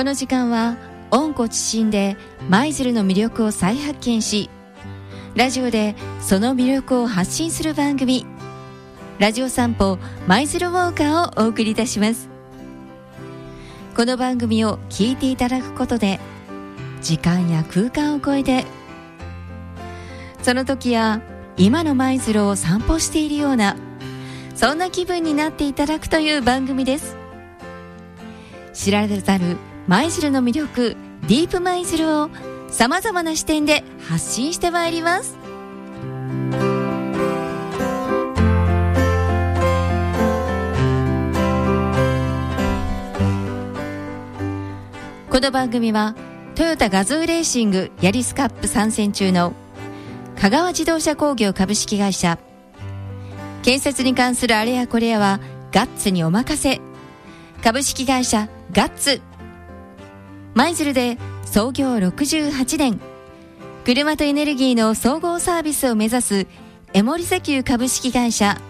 この時間は温故知新で舞鶴の魅力を再発見しラジオでその魅力を発信する番組ラジオ散歩舞鶴ウォーカーをお送りいたします。この番組を聞いていただくことで時間や空間を超えてその時や今の舞鶴を散歩しているようなそんな気分になっていただくという番組です。知られざる舞鶴の魅力ディープ舞鶴をさまざまな視点で発信してまいります。この番組はトヨタガズーレーシングヤリスカップ参戦中の香川自動車工業株式会社。建設に関するあれやこれやはガッツにお任せ。株式会社ガッツ舞鶴で創業68年。車とエネルギーの総合サービスを目指すエモリ石油株式会社。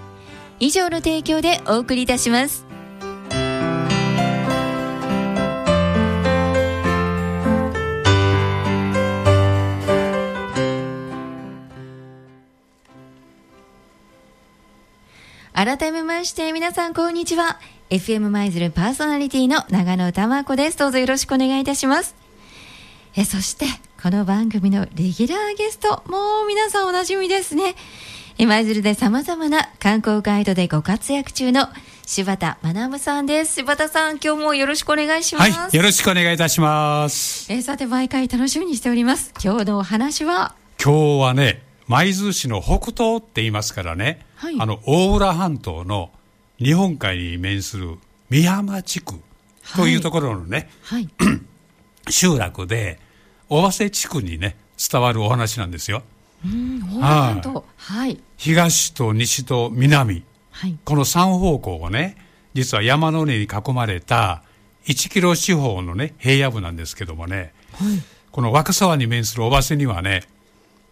以上の提供でお送りいたします。改めまして皆さんこんにちは。FM 舞鶴パーソナリティの長野玉子です。どうぞよろしくお願いいたします。えそしてこの番組のレギュラーゲストもう皆さんおなじみですね。舞鶴で様々な観光ガイドでご活躍中の柴田学さんです。柴田さん今日もよろしくお願いします。はいよろしくお願いいたします。えさて毎回楽しみにしております。今日のお話は？今日はね舞鶴市の北東って言いますからね、はい、あの大浦半島の日本海に面する美浜地区というところのね、はい、集落で尾鷲地区にね伝わるお話なんですよ。はい、東と西と南、はい、この3方向をね実は山の根に囲まれた1キロ四方のね平野部なんですけどもね、はい、この若沢に面する尾鷲にはね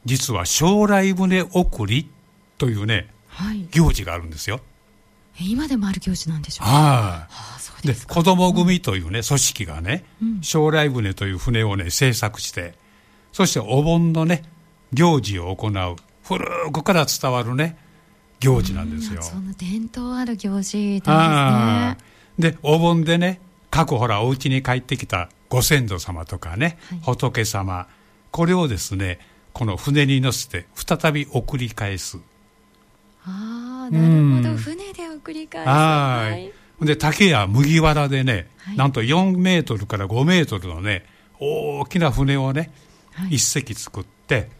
実は将来船送りというね、はい、行事があるんですよ。今でもある行事なんでしょうか？はい。で子供組というね、組織がね、うん、将来船という船をね、製作して、そしてお盆のね、行事を行う、古くから伝わるね、行事なんですよ。その伝統ある行事なんですね。で、お盆でね、各ほら、お家に帰ってきたご先祖様とかね、はい、仏様、これをですね、この船に乗せて再び送り返す。ああ、なるほど、船で送り返す。はい。で、竹や麦わらでね、はい、なんと4メートルから5メートルのね、大きな船をね、はい、一隻作って、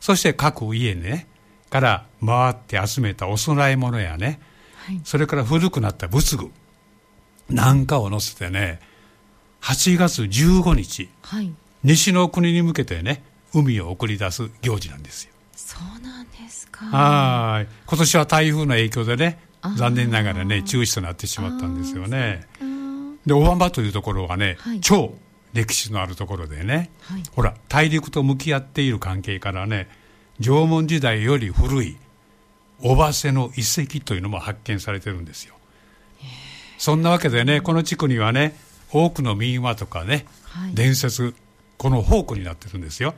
そして各家ね、から回って集めたお供え物やね、はい、それから古くなった仏具なんかを乗せてね、8月15日、はい、西の国に向けてね、海を送り出す行事なんですよ。そうなんですか。はい。今年は台風の影響でね、残念ながらね、中止となってしまったんですよね。で、小浜というところはね、はい、超歴史のあるところでね、はい、ほら、大陸と向き合っている関係からね、縄文時代より古い尾鷲の遺跡というのも発見されてるんですよ。そんなわけでね、この地区にはね、多くの民話とかね、はい、伝説、この宝庫になってるんですよ。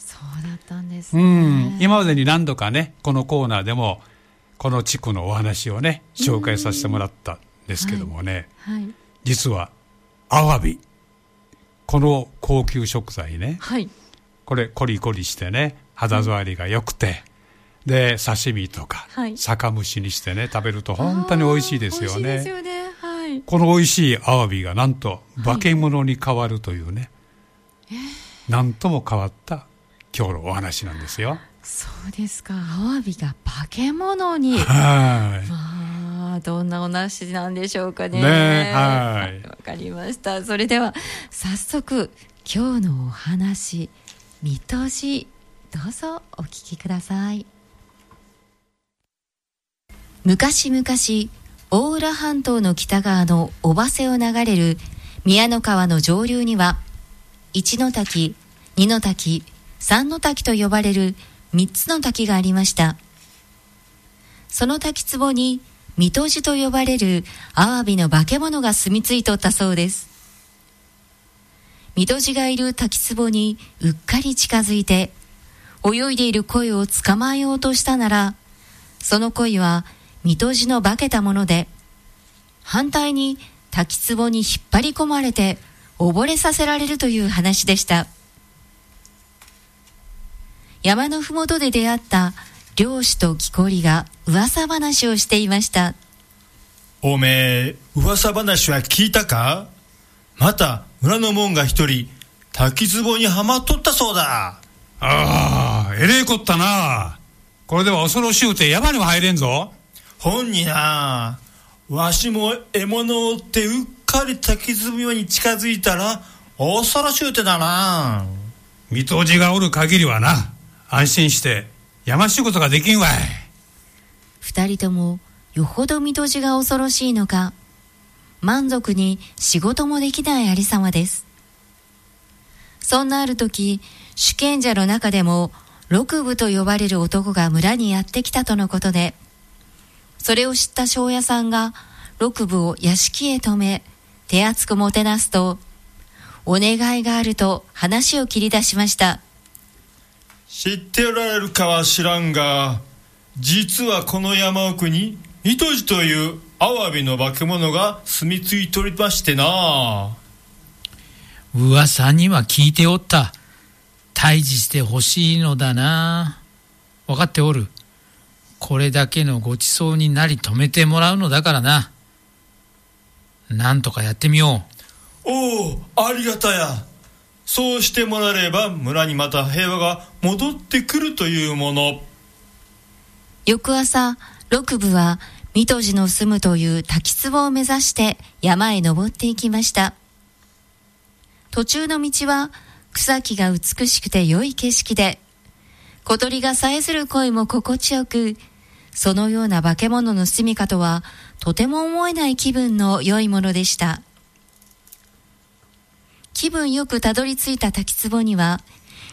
そうだったんですね、うん、今までに何度かねこのコーナーでもこの地区のお話をね紹介させてもらったんですけどもね、はいはい、実はアワビ。この高級食材ね、はい、これコリコリしてね肌触りが良くて、で刺身とか、酒蒸しにしてね食べると本当に美味しいですよね。よね。この美味しいアワビがなんと化け物に変わるというね、えー、なんとも変わった今日のお話なんですよ。そうですか。アワビが化け物に。はい。まあ、どんなお話なんでしょうかね。ねはい。わかりました。それでは、早速、今日のお話、見通し、どうぞお聞きください。昔々、大浦半島の北側の尾鷲を流れる宮の川の上流には、一の滝、二の滝、三の滝と呼ばれる三つの滝がありました。その滝壺に、水戸寺と呼ばれるアワビの化け物が住み着いとったそうです。水戸寺がいる滝壺にうっかり近づいて、泳いでいる鯉を捕まえようとしたなら、その鯉は水戸寺の化けたもので、反対に滝壺に引っ張り込まれて溺れさせられるという話でした。山のふもとで出会った漁師と木こりが噂話をしていました。おめえ、噂話は聞いたか？また村の門が一人、滝壺にはまっとったそうだ。ああ、えれえこったな。これでは恐ろしゅうて山にも入れんぞ。本にな、わしも獲物を追ってうっかり滝壺に近づいたら、恐ろしゅうてだな。見通しがおる限りはな、安心して山仕事ができんわい。二人ともよほど見通しが恐ろしいのか、満足に仕事もできないありさまです。そんなある時、主権者の中でも六部と呼ばれる男が村にやってきたとのことで、それを知った庄屋さんが六部を屋敷へ止め、手厚くもてなすと、お願いがあると話を切り出しました。知っておられるかは知らんが、実はこの山奥に、糸地というアワビの化け物が住み着いておりましてな。噂には聞いておった。退治してほしいのだな。分かっておる。これだけのごちそうになり止めてもらうのだからな。なんとかやってみよう。おお、ありがたや。そうしてもらえれば村にまた平和が戻ってくるというもの。翌朝、六部は水戸寺の住むという滝壺を目指して山へ登っていきました。途中の道は草木が美しくて良い景色で、小鳥がさえずる声も心地よく、そのような化け物の住みかとはとても思えない気分の良いものでした。気分よくたどり着いた滝壺には、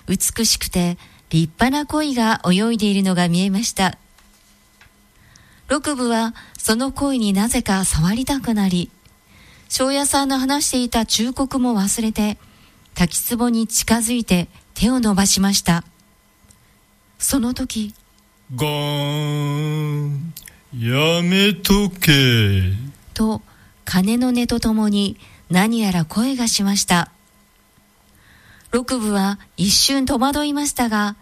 美しくて立派な鯉が泳いでいるのが見えました。六部はその恋になぜか触りたくなり、庄屋さんの話していた忠告も忘れて、滝壺に近づいて手を伸ばしました。その時、ゴーン、やめとけ。と、鐘の音とともに何やら声がしました。六部は一瞬戸惑いましたが、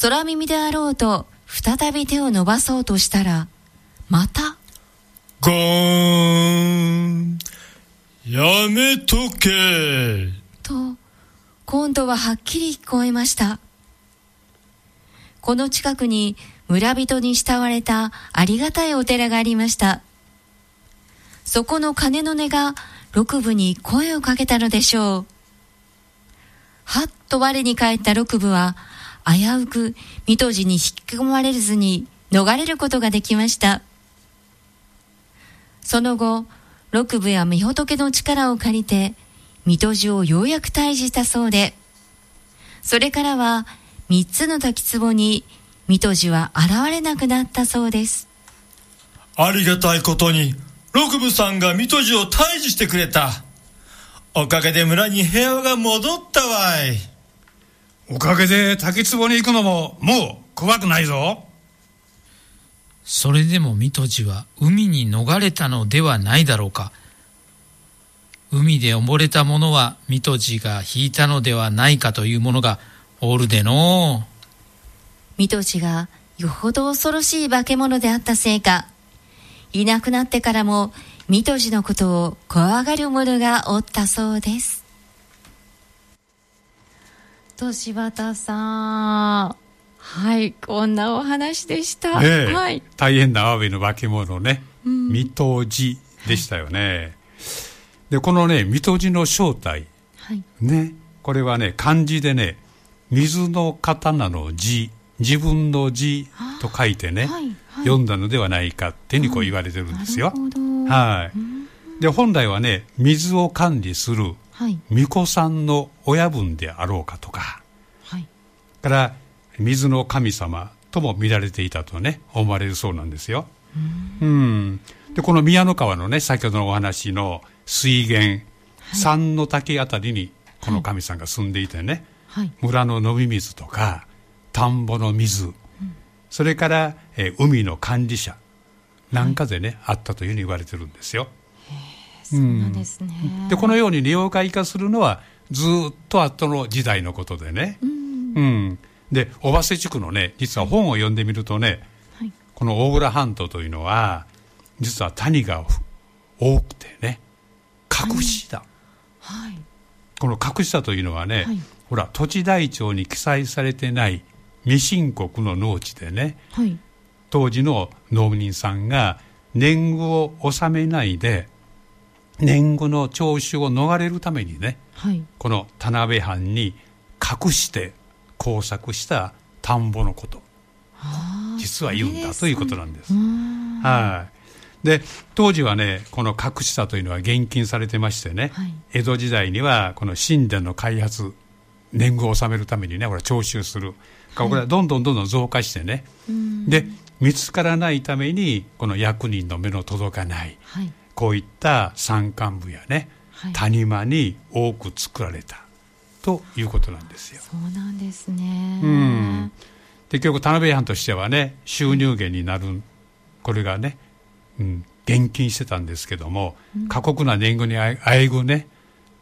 空耳であろうと再び手を伸ばそうとしたら、また、ゴーン、やめとけ。と、今度ははっきり聞こえました。この近くに村人に慕われたありがたいお寺がありました。そこの鐘の音が六部に声をかけたのでしょう。はっと我に返った六部は危うく水戸寺に引き込まれずに逃れることができました。その後、六部や御仏の力を借りて水戸寺をようやく退治したそうで、それからは三つの滝壺に水戸寺は現れなくなったそうです。ありがたいことに、六部さんが水戸寺を退治してくれた。おかげで村に平和が戻ったわい。おかげで滝壺に行くのももう怖くないぞ。それでも水戸寺は海に逃れたのではないだろうか。海で溺れた者は水戸寺が引いたのではないかというものがおるでの水戸寺がよほど恐ろしい化け物であったせいか、いなくなってからも水戸寺のことを怖がる者がおったそうです。と柴田さん。はい、こんなお話でした。ね、はい、大変なアワビの化け物ね、うん、水戸寺でしたよね。で、このね、水戸寺の正体、はい、ね、これはね、漢字でね、水の刀の字、自分の字と書いてね、はい。はい、読んだのではないかってにこう言われてるんですよ。はい。で、本来はね、水を管理する、巫女さんの親分であろうかとか、はい、から水の神様とも見られていたとね、思われるそうなんですよ。うん。で、この宮の川のね、先ほどのお話の水源、三の滝あたりにこの神さんが住んでいてね、はい、村の飲み水とか田んぼの水、うん、それから、えー、海の管理者なんかでね、はい、あったというふうに言われてるんですよ。そうなんですね、うん、でこのように利用会化するのはずっと後の時代のことでね、うん、うん、で小羽瀬地区のね実は本を読んでみるとね、はい、この大浦半島というのは実は谷が多くてね隠しだ、はい、この隠しだというのはね、はい、ほら土地台帳に記載されてない未申告の農地でね、はい、当時の農民さんが年貢を納めないで年貢の徴収を逃れるためにね、はい、この田辺藩に隠して工作した田んぼのこと実は言うんだということなんです。はい。で当時はねこの隠したというのは厳禁されてましてね、はい、江戸時代にはこの神殿の開発年貢を納めるためにねこれ徴収する、はい、これはどんどんどんどん増加してね、で見つからないためにこの役人の目の届かない、はい、こういった山間部やね、谷間に多く作られたということなんですよ。そうなんですね、うん、結局田辺藩としてはね収入源になるこれがねうん、現金してたんですけども、うん、過酷な年貢にあえぐね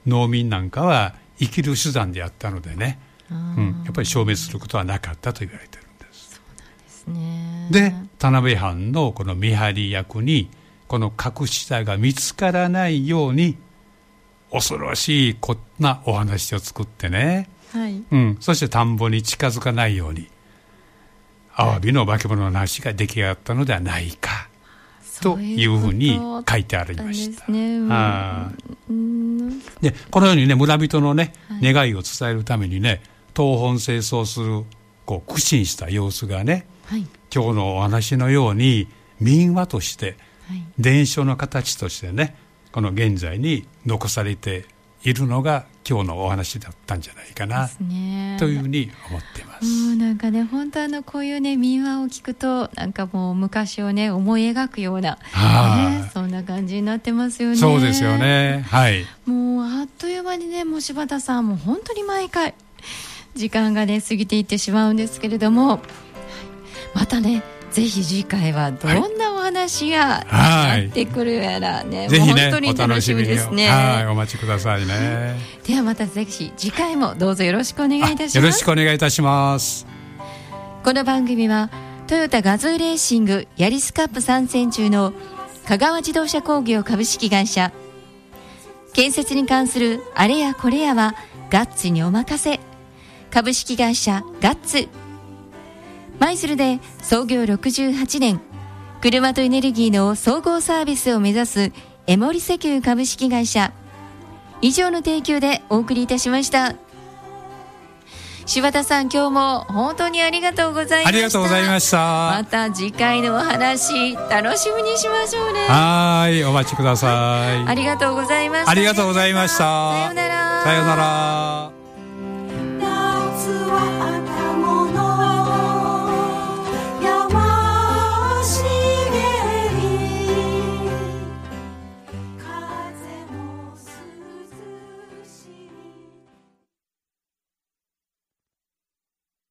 農民なんかは生きる手段であったのでね、うん、やっぱり消滅することはなかったと言われてるんです。そうなんですね、で田辺藩のこの見張り役にこの隠し体が見つからないように恐ろしいこんなお話を作ってね、はい。うん、そして田んぼに近づかないように。アワビの化け物の話が出来上がったのではないか。というふうに書いてありました。ね、でこのようにね村人のね、願いを伝えるためにね東本清掃するこう苦心した様子がね、はい、今日のお話のように民話として、はい、伝承の形としてねこの現在に残されているのが今日のお話だったんじゃないかな、ね、というふうに思ってます。うなんかね本当あのこういうね民話を聞くとなんかもう昔をね思い描くような、ね、そんな感じになってますよね。そうですよね。はい。もうあっという間にねもう柴田さんも本当に毎回時間がね過ぎていってしまうんですけれども、またねぜひ次回はどんなお話がやってくるやらね、ぜひね本当に楽しみですね。はいお待ちくださいね。ではまたぜひ次回もどうぞよろしくお願いいたします。よろしくお願いいたします。この番組はトヨタガズーレーシングヤリスカップ参戦中の香川自動車工業株式会社。建設に関するあれやこれやはガッツにお任せ。株式会社ガッツ舞鶴で創業68年車とエネルギーの総合サービスを目指すエモリ石油株式会社。以上の提供でお送りいたしました。柴田さん今日も本当にありがとうございました。ありがとうございました。また次回のお話楽しみにしましょうね。はいお待ちください。ありがとうございました、ありがとうございました。さようなら。さようなら